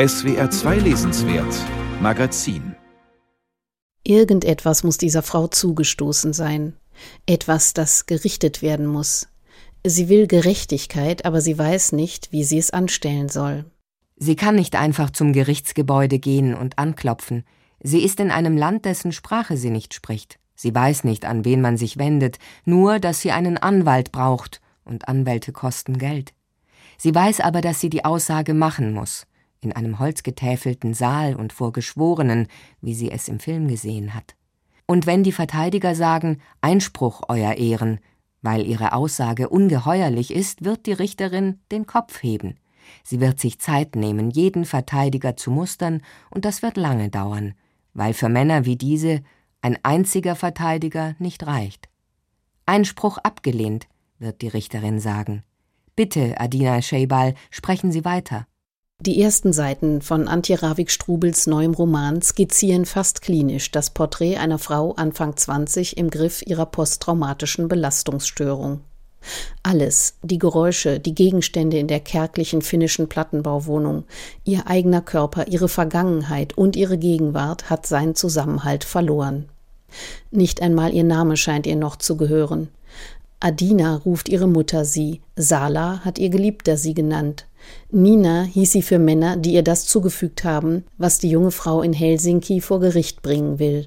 SWR 2 Lesenswert Magazin Irgendetwas muss dieser Frau zugestoßen sein. Etwas, das gerichtet werden muss. Sie will Gerechtigkeit, aber sie weiß nicht, wie sie es anstellen soll. Sie kann nicht einfach zum Gerichtsgebäude gehen und anklopfen. Sie ist in einem Land, dessen Sprache sie nicht spricht. Sie weiß nicht, an wen man sich wendet, nur, dass sie einen Anwalt braucht, und Anwälte kosten Geld. Sie weiß aber, dass sie die Aussage machen muss in einem holzgetäfelten Saal und vor Geschworenen, wie sie es im Film gesehen hat. Und wenn die Verteidiger sagen Einspruch, Euer Ehren, weil ihre Aussage ungeheuerlich ist, wird die Richterin den Kopf heben. Sie wird sich Zeit nehmen, jeden Verteidiger zu mustern, und das wird lange dauern, weil für Männer wie diese ein einziger Verteidiger nicht reicht. Einspruch abgelehnt, wird die Richterin sagen. Bitte, Adina Scheibal, sprechen Sie weiter. Die ersten Seiten von Antje Ravik-Strubels neuem Roman skizzieren fast klinisch das Porträt einer Frau Anfang 20 im Griff ihrer posttraumatischen Belastungsstörung. Alles, die Geräusche, die Gegenstände in der kärglichen finnischen Plattenbauwohnung, ihr eigener Körper, ihre Vergangenheit und ihre Gegenwart hat seinen Zusammenhalt verloren. Nicht einmal ihr Name scheint ihr noch zu gehören. Adina ruft ihre Mutter sie, Sala hat ihr Geliebter sie genannt. Nina hieß sie für Männer, die ihr das zugefügt haben, was die junge Frau in Helsinki vor Gericht bringen will.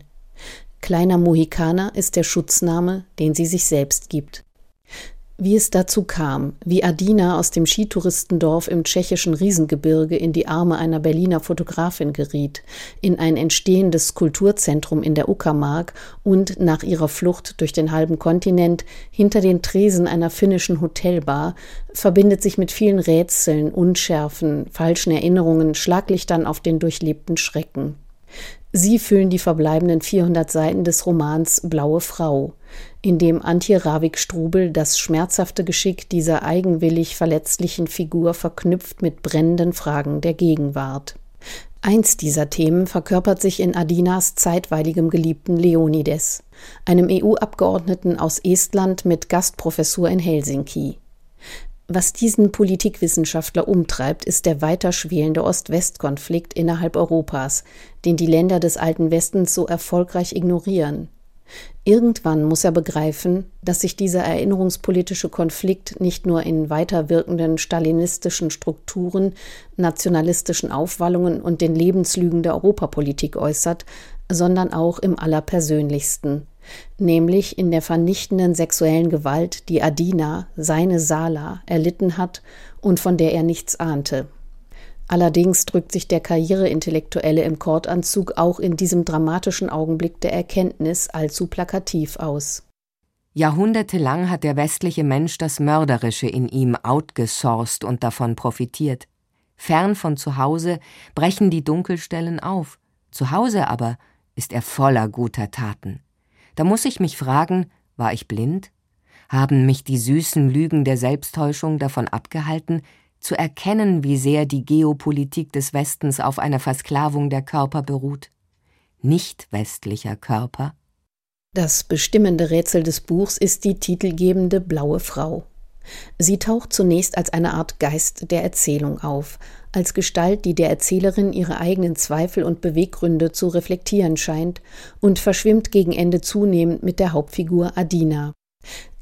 Kleiner Mohikaner ist der Schutzname, den sie sich selbst gibt. Wie es dazu kam, wie Adina aus dem Skitouristendorf im tschechischen Riesengebirge in die Arme einer Berliner Fotografin geriet, in ein entstehendes Kulturzentrum in der Uckermark und nach ihrer Flucht durch den halben Kontinent hinter den Tresen einer finnischen Hotelbar, verbindet sich mit vielen Rätseln, Unschärfen, falschen Erinnerungen, Schlaglichtern auf den durchlebten Schrecken. Sie füllen die verbleibenden 400 Seiten des Romans Blaue Frau, in dem Antje Ravik-Strubel das schmerzhafte Geschick dieser eigenwillig verletzlichen Figur verknüpft mit brennenden Fragen der Gegenwart. Eins dieser Themen verkörpert sich in Adinas zeitweiligem Geliebten Leonides, einem EU-Abgeordneten aus Estland mit Gastprofessur in Helsinki. Was diesen Politikwissenschaftler umtreibt, ist der weiter schwelende Ost-West-Konflikt innerhalb Europas, den die Länder des alten Westens so erfolgreich ignorieren. Irgendwann muss er begreifen, dass sich dieser erinnerungspolitische Konflikt nicht nur in weiter wirkenden stalinistischen Strukturen, nationalistischen Aufwallungen und den Lebenslügen der Europapolitik äußert, sondern auch im allerpersönlichsten, nämlich in der vernichtenden sexuellen Gewalt, die Adina, seine Sala, erlitten hat und von der er nichts ahnte. Allerdings drückt sich der Karriereintellektuelle im Kordanzug auch in diesem dramatischen Augenblick der Erkenntnis allzu plakativ aus. Jahrhundertelang hat der westliche Mensch das Mörderische in ihm outgesourced und davon profitiert. Fern von zu Hause brechen die Dunkelstellen auf. Zu Hause aber ist er voller guter Taten. Da muss ich mich fragen, war ich blind? Haben mich die süßen Lügen der Selbsttäuschung davon abgehalten, zu erkennen, wie sehr die Geopolitik des Westens auf einer Versklavung der Körper beruht? Nicht westlicher Körper? Das bestimmende Rätsel des Buchs ist die titelgebende blaue Frau. Sie taucht zunächst als eine Art Geist der Erzählung auf, als Gestalt, die der Erzählerin ihre eigenen Zweifel und Beweggründe zu reflektieren scheint und verschwimmt gegen Ende zunehmend mit der Hauptfigur Adina.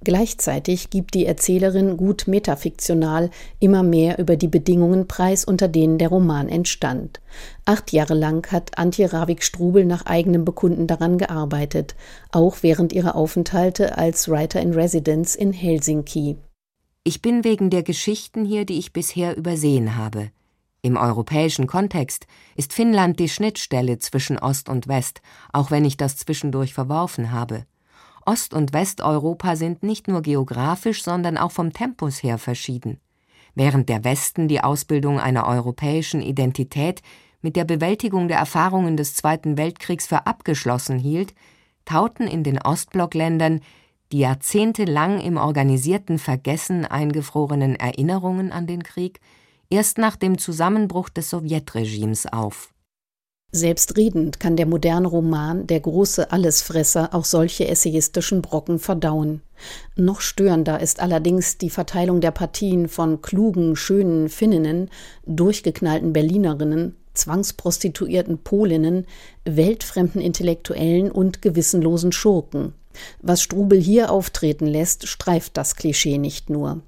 Gleichzeitig gibt die Erzählerin gut metafiktional immer mehr über die Bedingungen preis, unter denen der Roman entstand. Acht Jahre lang hat Antje Ravik-Strubel nach eigenem Bekunden daran gearbeitet, auch während ihrer Aufenthalte als Writer in Residence in Helsinki. Ich bin wegen der Geschichten hier, die ich bisher übersehen habe. Im europäischen Kontext ist Finnland die Schnittstelle zwischen Ost und West, auch wenn ich das zwischendurch verworfen habe. Ost- und Westeuropa sind nicht nur geografisch, sondern auch vom Tempus her verschieden. Während der Westen die Ausbildung einer europäischen Identität mit der Bewältigung der Erfahrungen des Zweiten Weltkriegs für abgeschlossen hielt, tauten in den Ostblockländern die jahrzehntelang im organisierten Vergessen eingefrorenen Erinnerungen an den Krieg erst nach dem Zusammenbruch des Sowjetregimes auf. Selbstredend kann der moderne Roman, der große Allesfresser, auch solche essayistischen Brocken verdauen. Noch störender ist allerdings die Verteilung der Partien von klugen, schönen Finninnen, durchgeknallten Berlinerinnen zwangsprostituierten Polinnen, weltfremden Intellektuellen und gewissenlosen Schurken. Was Strubel hier auftreten lässt, streift das Klischee nicht nur.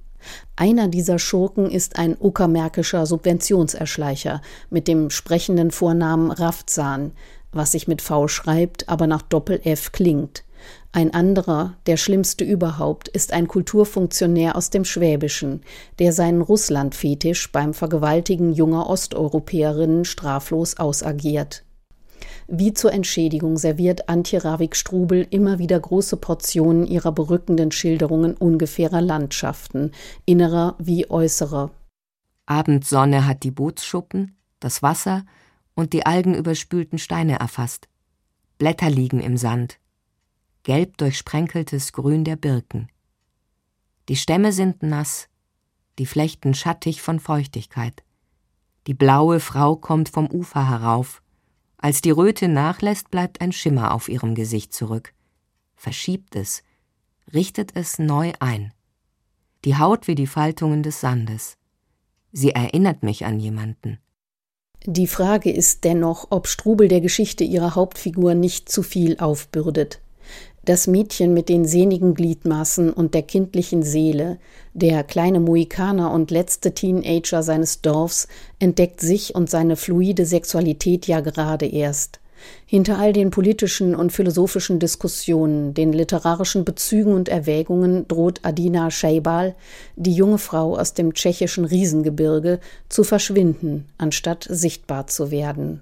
Einer dieser Schurken ist ein uckermärkischer Subventionserschleicher mit dem sprechenden Vornamen Rafzan, was sich mit V schreibt, aber nach Doppel-F klingt. Ein anderer, der schlimmste überhaupt, ist ein Kulturfunktionär aus dem Schwäbischen, der seinen Russlandfetisch beim Vergewaltigen junger Osteuropäerinnen straflos ausagiert. Wie zur Entschädigung serviert Antje Ravik-Strubel immer wieder große Portionen ihrer berückenden Schilderungen ungefährer Landschaften, innerer wie äußerer. Abendsonne hat die Bootsschuppen, das Wasser und die algenüberspülten Steine erfasst. Blätter liegen im Sand. Gelb durchsprenkeltes Grün der Birken. Die Stämme sind nass, die Flechten schattig von Feuchtigkeit. Die blaue Frau kommt vom Ufer herauf, als die Röte nachlässt, bleibt ein Schimmer auf ihrem Gesicht zurück. Verschiebt es, richtet es neu ein. Die Haut wie die Faltungen des Sandes. Sie erinnert mich an jemanden. Die Frage ist dennoch, ob Strubel der Geschichte ihrer Hauptfigur nicht zu viel aufbürdet das Mädchen mit den sehnigen Gliedmaßen und der kindlichen Seele, der kleine Mohikaner und letzte Teenager seines Dorfs, entdeckt sich und seine fluide Sexualität ja gerade erst. Hinter all den politischen und philosophischen Diskussionen, den literarischen Bezügen und Erwägungen droht Adina Scheibal, die junge Frau aus dem tschechischen Riesengebirge, zu verschwinden, anstatt sichtbar zu werden.